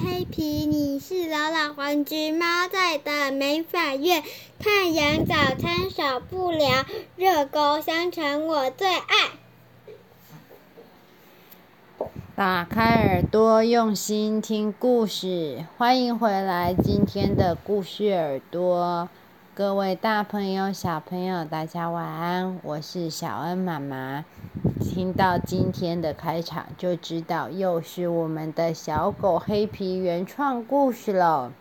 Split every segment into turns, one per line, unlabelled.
黑皮，你是老老黄橘猫在的美法院，太阳早餐少不了，热狗香肠我最爱。
打开耳朵，用心听故事，欢迎回来，今天的故事耳朵。各位大朋友、小朋友，大家晚安！我是小恩妈妈。听到今天的开场，就知道又是我们的小狗黑皮原创故事了。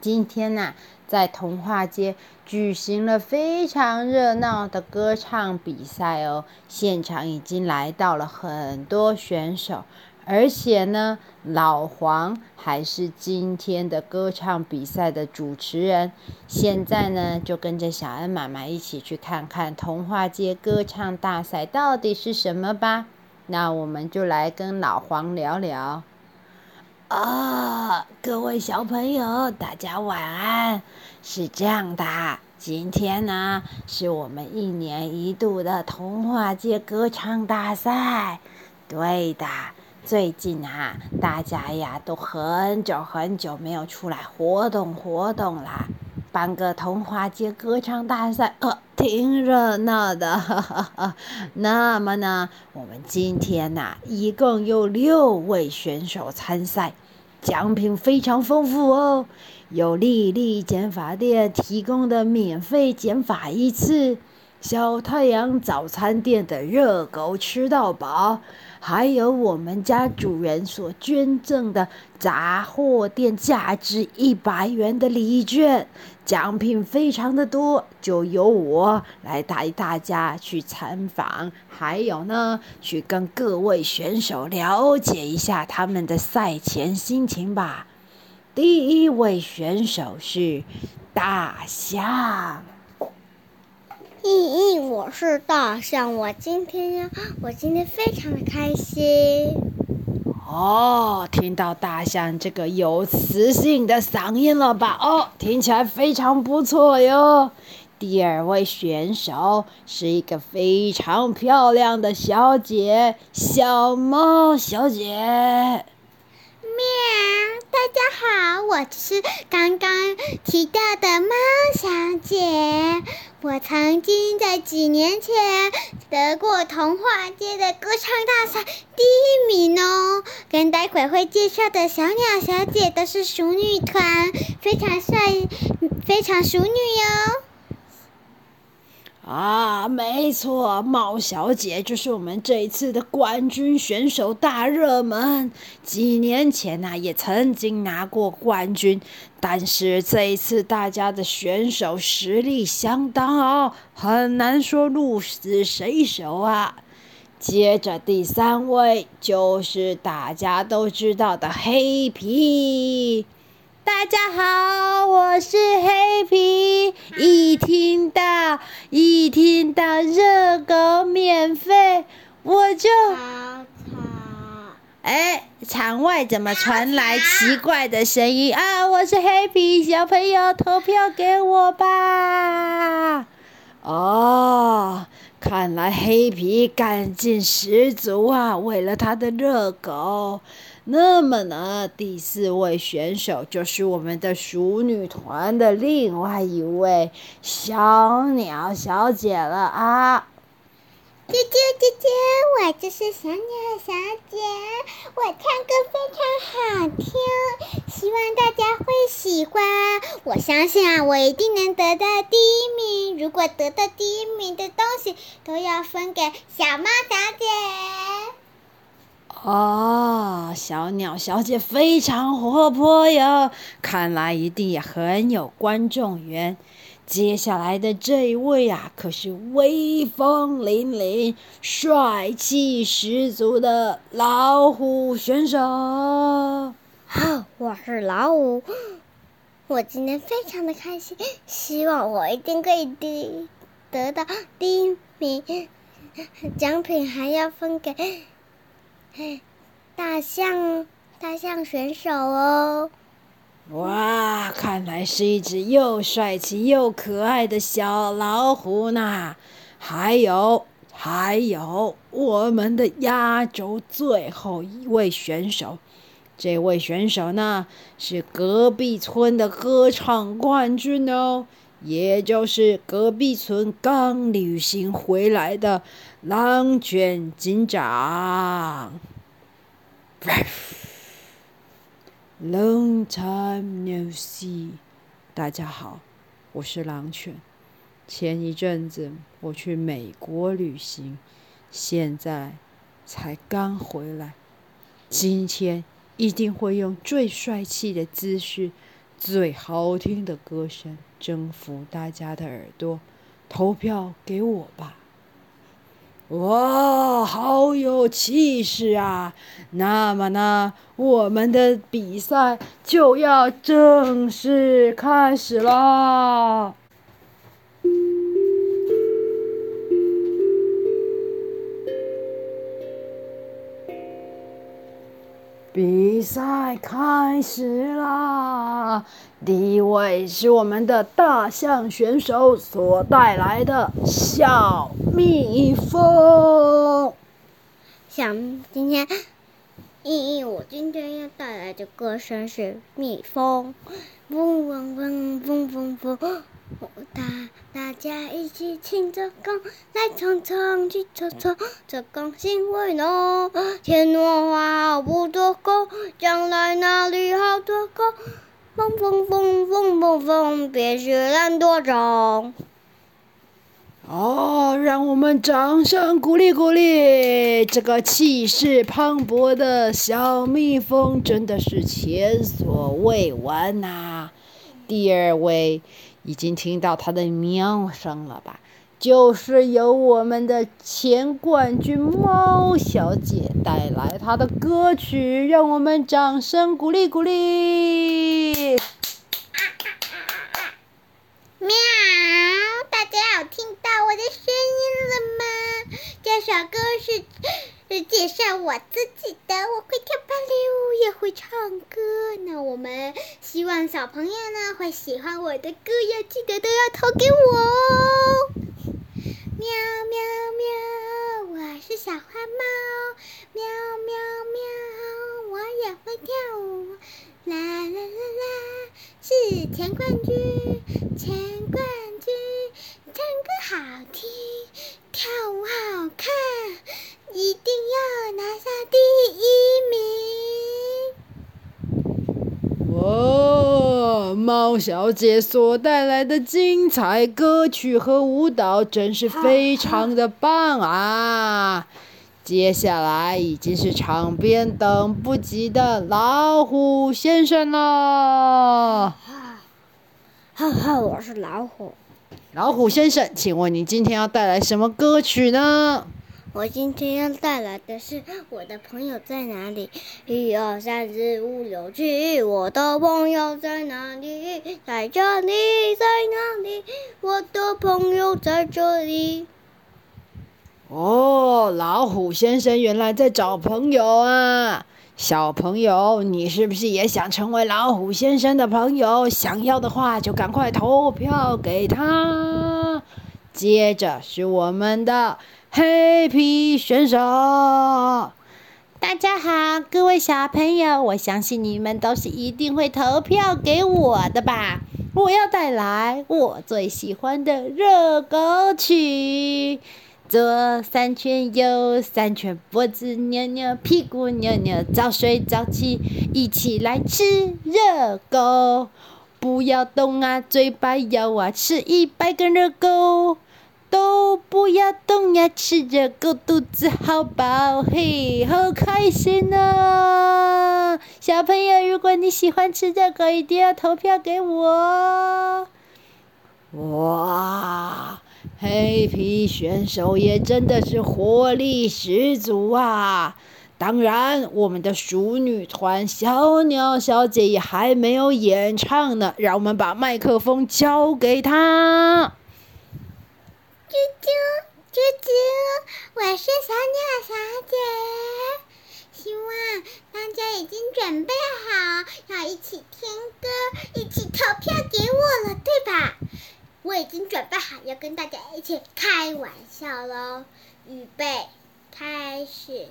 今天呢、在童话街举行了非常热闹的歌唱比赛哦，现场已经来到了很多选手。而且呢，老黄还是今天的歌唱比赛的主持人。现在呢，就跟着小恩妈妈一起去看看童话街歌唱大赛到底是什么吧。那我们就来跟老黄聊聊。啊、各位小朋友，大家晚安。是这样的，今天呢，是我们一年一度的童话界歌唱大赛。对的。最近啊，大家呀都很久很久没有出来活动活动啦，办个童话街歌唱大赛，可挺热闹的。那么呢，我们今天呐，一共有六位选手参赛，奖品非常丰富哦，有丽丽剪发店提供的免费剪发一次，小太阳早餐店的热狗吃到饱。还有我们家主人所捐赠的杂货店价值一百元的礼券，奖品非常的多，就由我来带大家去参访，还有呢，去跟各位选手了解一下他们的赛前心情吧。第一位选手是大象。
咦咦，我是大象，我今天呀，我今天非常的开心。
哦，听到大象这个有磁性的嗓音了吧？哦，听起来非常不错哟。第二位选手是一个非常漂亮的小姐，小猫小姐。
喵，大家好，我是刚刚提到的猫小姐。我曾经在几年前得过童话界的歌唱大赛第一名哦，跟待会会介绍的小鸟小姐都是熟女团，非常帅，非常熟女哟。
啊，没错，猫小姐就是我们这一次的冠军选手大热门。几年前呢、啊，也曾经拿过冠军，但是这一次大家的选手实力相当哦，很难说鹿死谁手啊。接着第三位就是大家都知道的黑皮。大家好，我是黑皮。一听到一听到热狗免费，我就。哎，场外怎么传来奇怪的声音啊？我是黑皮，小朋友投票给我吧。哦，看来黑皮干劲十足啊！为了他的热狗。那么呢，第四位选手就是我们的淑女团的另外一位小鸟小姐了啊！
啾啾啾啾，我就是小鸟小姐，我唱歌非常好听，希望大家会喜欢。我相信啊，我一定能得到第一名。如果得到第一名的东西，都要分给小猫小姐。
哦，小鸟小姐非常活泼哟，看来一定也很有观众缘。接下来的这一位啊，可是威风凛凛、帅气十足的老虎选手。
好，我是老虎，我今天非常的开心，希望我一定可以得得到第一名，奖品还要分给。大象，大象选手哦！
哇，看来是一只又帅气又可爱的小老虎呢。还有，还有我们的压轴最后一位选手，这位选手呢，是隔壁村的歌唱冠军哦，也就是隔壁村刚旅行回来的狼犬警长。Long time no see，大家好，我是狼犬。前一阵子我去美国旅行，现在才刚回来。今天一定会用最帅气的姿势、最好听的歌声征服大家的耳朵，投票给我吧！哇，好有气势啊！那么呢，我们的比赛就要正式开始了。比赛开始啦！第一位是我们的大象选手所带来的小蜜蜂。
小今天，咦，我今天要带来的歌声是蜜蜂，嗡嗡嗡嗡嗡嗡。大大家一起听着歌，来唱唱去唱唱，这钢琴会呢，天暖花不多高，将来那里好多高，风风风风风风，别学懒惰虫。
哦，让我们掌声鼓励鼓励，这个气势磅礴的小蜜蜂真的是前所未闻呐、第二位。已经听到他的喵声了吧？就是由我们的前冠军猫小姐带来她的歌曲，让我们掌声鼓励鼓励。
喵！大家有听到我的声音了吗？这首歌是。介绍我自己的，我会跳芭蕾舞，也会唱歌那。我们希望小朋友呢会喜欢我的歌，要记得都要投给我哦。喵喵喵，我是小花猫。喵喵喵，我也会跳舞。啦啦啦啦，是钱冠军，钱冠军，唱歌好听，跳舞好看。一定要拿下第一名！
哦，猫小姐所带来的精彩歌曲和舞蹈真是非常的棒啊！接下来已经是场边等不及的老虎先生了。
哈哈，我是老虎。
老虎先生，请问你今天要带来什么歌曲呢？
我今天要带来的是我的朋友在哪里？一二三四五六七，我的朋友在哪里？在这里，在哪里？我的朋友在这里。
哦，老虎先生原来在找朋友啊！小朋友，你是不是也想成为老虎先生的朋友？想要的话，就赶快投票给他。接着是我们的。黑皮选手，
大家好，各位小朋友，我相信你们都是一定会投票给我的吧？我要带来我最喜欢的热狗曲，左三圈，右三圈，脖子扭扭，屁股扭扭，早睡早起，一起来吃热狗，不要动啊，嘴巴咬啊，吃一百根热狗。都不要动呀，吃着狗肚子好饱，嘿，好开心呢、啊！小朋友，如果你喜欢吃这个，一定要投票给我。
哇，黑皮选手也真的是活力十足啊！当然，我们的淑女团小鸟小姐也还没有演唱呢，让我们把麦克风交给她。
啾啾啾啾，我是小鸟小姐。希望大家已经准备好，要一起听歌，一起投票给我了，对吧？我已经准备好要跟大家一起开玩笑喽。预备，开始。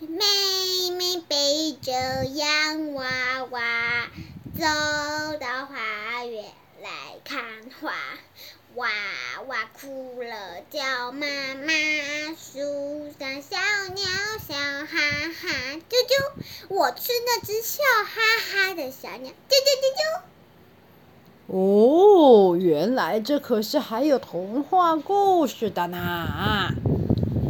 妹妹背着洋娃娃，走到花园来看花。娃娃哭了，叫妈妈。树上小鸟笑哈哈，啾啾，我是那只笑哈哈的小鸟，啾啾啾啾。
哦，原来这可是还有童话故事的呢！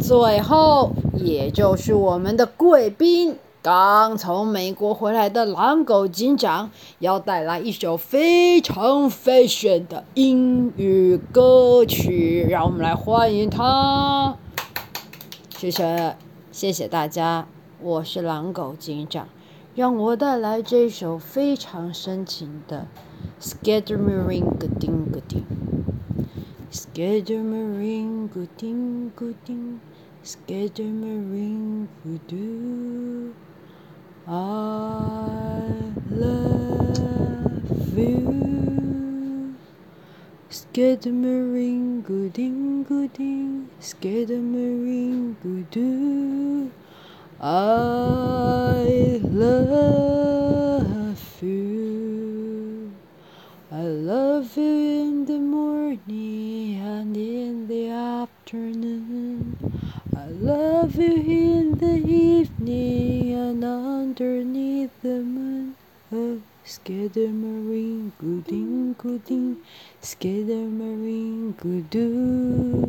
最后，也就是我们的贵宾，刚从美国回来的狼狗警长，要带来一首非常 fashion 的英语歌曲，让我们来欢迎他。谢谢，谢谢大家，我是狼狗警长，让我带来这首非常深情的。Skidderinger-ding-a-ding, Skidderinger-ding-a-ding, Skidderinger-ding-a-doo. I I love you. Skidamaringo dingo ding, skidamaringo doo. I love Skidderinger-ding-a-ding, Skidderinger-doo.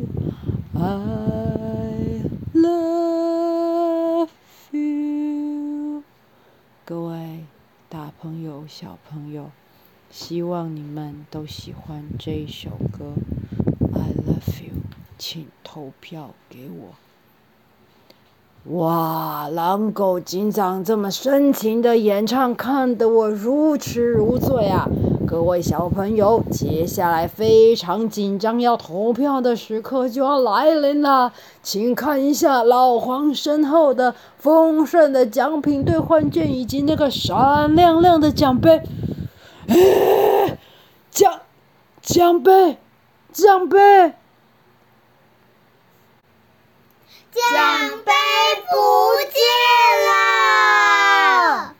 I love you. 各位大朋友、小朋友。希望你们都喜欢这一首歌，I love you，请投票给我。哇，狼狗警长这么深情的演唱，看得我如痴如醉啊！各位小朋友，接下来非常紧张要投票的时刻就要来临了，请看一下老黄身后的丰盛的奖品兑换券以及那个闪亮亮的奖杯。哎，奖奖杯，奖杯，
奖杯不见了。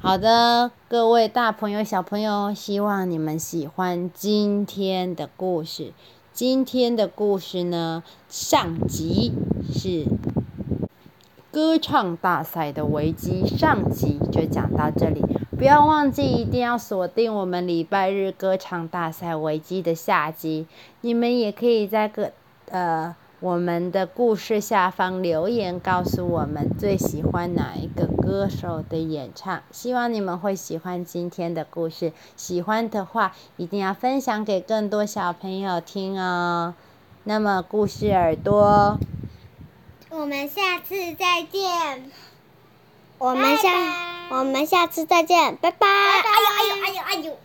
好的，各位大朋友、小朋友，希望你们喜欢今天的故事。今天的故事呢，上集是歌唱大赛的危机，上集就讲到这里。不要忘记，一定要锁定我们礼拜日歌唱大赛危机的下集。你们也可以在个呃我们的故事下方留言，告诉我们最喜欢哪一个歌手的演唱。希望你们会喜欢今天的故事，喜欢的话一定要分享给更多小朋友听哦。那么，故事耳朵，
我们下次再见。
我们下。我们下次再见，拜拜。
哎呦哎呦哎呦哎呦！